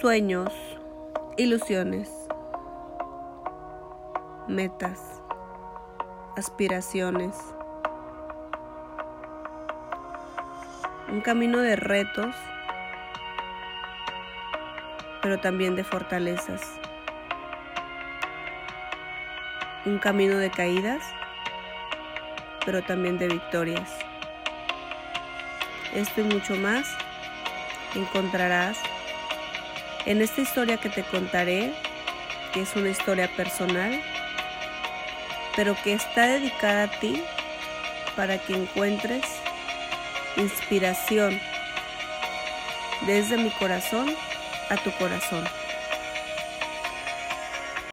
sueños, ilusiones, metas, aspiraciones. Un camino de retos, pero también de fortalezas. Un camino de caídas, pero también de victorias. Esto y mucho más encontrarás en esta historia que te contaré, que es una historia personal, pero que está dedicada a ti para que encuentres inspiración desde mi corazón a tu corazón.